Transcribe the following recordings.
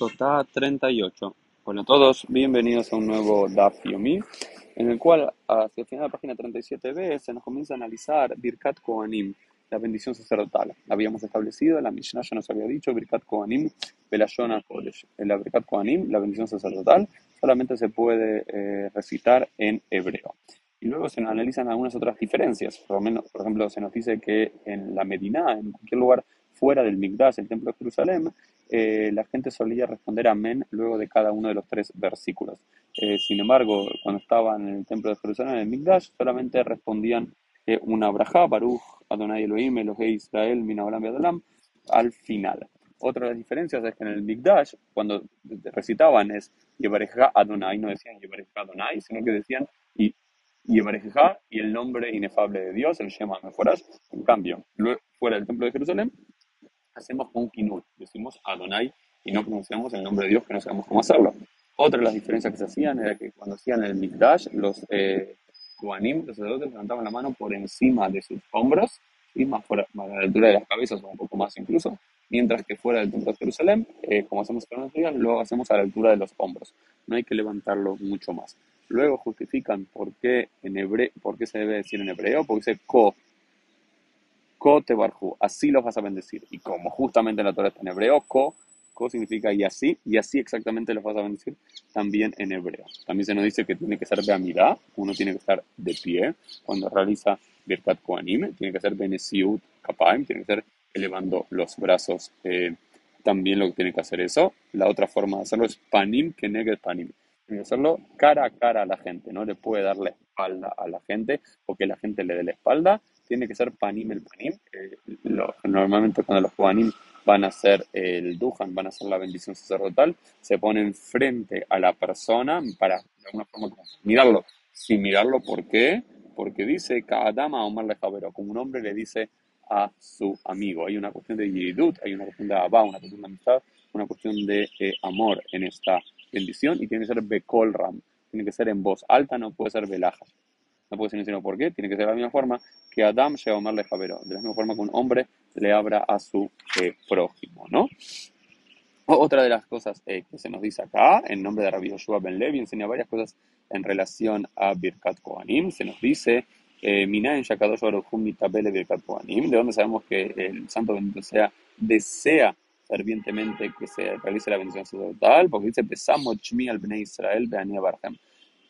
Sotá 38. Hola a todos, bienvenidos a un nuevo Daf Yomi, en el cual hacia el final de la página 37b se nos comienza a analizar Birkat Kohanim, la bendición sacerdotal. Habíamos establecido, la Mishnah ya nos había dicho, Birkat Kohanim, Belashona Kodesh. La Birkat Kohanim, la bendición sacerdotal, solamente se puede eh, recitar en hebreo. Y luego se analizan algunas otras diferencias. Por, menos, por ejemplo, se nos dice que en la Medina, en cualquier lugar fuera del Migdash, el templo de Jerusalén, eh, la gente solía responder amén luego de cada uno de los tres versículos. Eh, sin embargo, cuando estaban en el templo de Jerusalén, en el Migdash, solamente respondían eh, una Baruch, Adonai Elohim, Elohei Israel, Minaolam Adolam, al final. Otra de las diferencias es que en el Migdash, cuando recitaban es Yevareja Adonai, no decían Yevareja Adonai, sino que decían y y el nombre inefable de Dios, el Shema Meforash. En cambio, fuera del templo de Jerusalén, hacemos un kinut, decimos Adonai y no pronunciamos el nombre de Dios que no sabemos cómo hacerlo. Otra de las diferencias que se hacían era que cuando hacían el Mikdash, los eh, los sacerdotes, levantaban la mano por encima de sus hombros, y más, fuera, a la altura de las cabezas o un poco más incluso, mientras que fuera del templo de Jerusalén, eh, como hacemos con los días, lo hacemos a la altura de los hombros. No hay que levantarlo mucho más. Luego justifican por qué, en hebreo, por qué se debe decir en hebreo, porque dice ko, Ko te barhu, así los vas a bendecir. Y como justamente la Torah está en hebreo, ko, ko significa y así, y así exactamente los vas a bendecir también en hebreo. También se nos dice que tiene que ser de amidad, uno tiene que estar de pie cuando realiza Birkat Koanim, tiene que ser Benesiut Kapaim, tiene que ser elevando los brazos, eh, también lo que tiene que hacer eso. La otra forma de hacerlo es Panim Keneged Panim. Tiene que hacerlo cara a cara a la gente, no le puede dar la espalda a la gente o que la gente le dé la espalda, tiene que ser panim el panim. normalmente cuando los panim van a hacer el duhan, van a hacer la bendición sacerdotal, se ponen frente a la persona para de alguna forma mirarlo. Sin mirarlo, ¿por qué? Porque dice cada dama Omar le como un hombre le dice a su amigo. Hay una cuestión de yiridut, hay una cuestión de abba, una cuestión de amistad, una cuestión de eh, amor en esta bendición y tiene que ser bekol ram, tiene que ser en voz alta, no puede ser velaja. No puede ser sino por qué, tiene que ser de la misma forma que Adam a Omar le Javero, de la misma forma que un hombre le abra a su eh, prójimo, ¿no? Otra de las cosas eh, que se nos dice acá, en nombre de Rabbi Yoshua Ben Levi, enseña varias cosas en relación a Birkat Kohanim. Se nos dice, eh, Mitabele Birkat Kohanim, de donde sabemos que el Santo Bendito sea, desea fervientemente que se realice la bendición sacerdotal, porque dice, Besamo Chmi al Bnei Israel Beania Barhem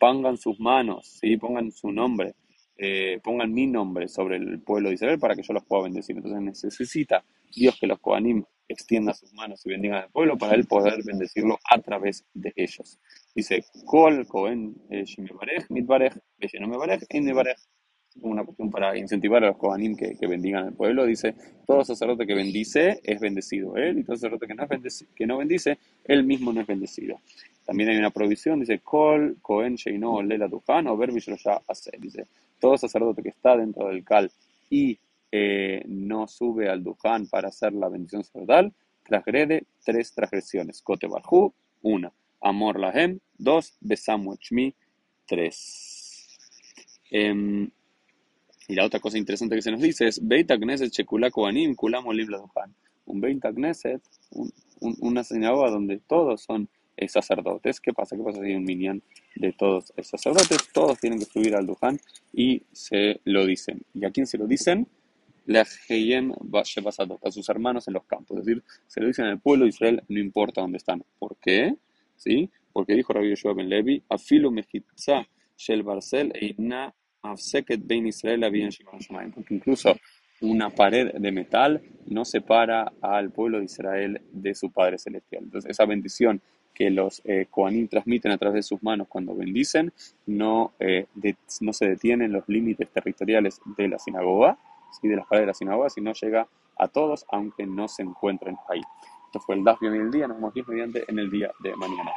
pongan sus manos, ¿sí? pongan su nombre, eh, pongan mi nombre sobre el pueblo de Israel para que yo los pueda bendecir. Entonces necesita Dios que los Kohanim extienda sus manos y bendigan al pueblo para él poder bendecirlo a través de ellos. Dice, Kol Kohen eh, Mitbarech, una cuestión para incentivar a los Kohanim que, bendigan al pueblo. Dice, todo sacerdote que bendice es bendecido él, y todo sacerdote que no bendice, él mismo no es bendecido. También hay una provisión, dice, Kol, Kohen, Sheino, Lela, Duhan, o ya hace. Dice, todo sacerdote que está dentro del Cal y eh, no sube al Duhan para hacer la bendición sacerdotal, transgrede tres transgresiones. Kote Barhu, una. Amor Lahem, dos. Besamuchmi, tres. Em, y la otra cosa interesante que se nos dice es, Beita Knesset Shekula Kohanim, Kulamo Libla Duhan. Un Beita Knesset, un, una sinagoga donde todos son sacerdotes. ¿Qué pasa? ¿Qué pasa si un minion de todos esos sacerdotes? Todos tienen que subir al Duhan y se lo dicen. ¿Y a quién se lo dicen? a sus hermanos en los campos. Es decir, se lo dicen al pueblo de Israel, no importa dónde están. ¿Por qué? ¿Sí? Porque dijo Rabbi Yoshua ben Levi, afilu mejitza shel barcel eina afseket bein Israel Porque incluso una pared de metal no separa al pueblo de Israel de su Padre Celestial. Entonces, esa bendición que los eh, transmiten a través de sus manos cuando bendicen, no, eh, no se detienen los límites territoriales de la sinagoga, ¿sí? de las paredes de la sinagoga, sino llega a todos, aunque no se encuentren ahí. Esto fue el Dafio del día, nos vemos mediante en el día de mañana.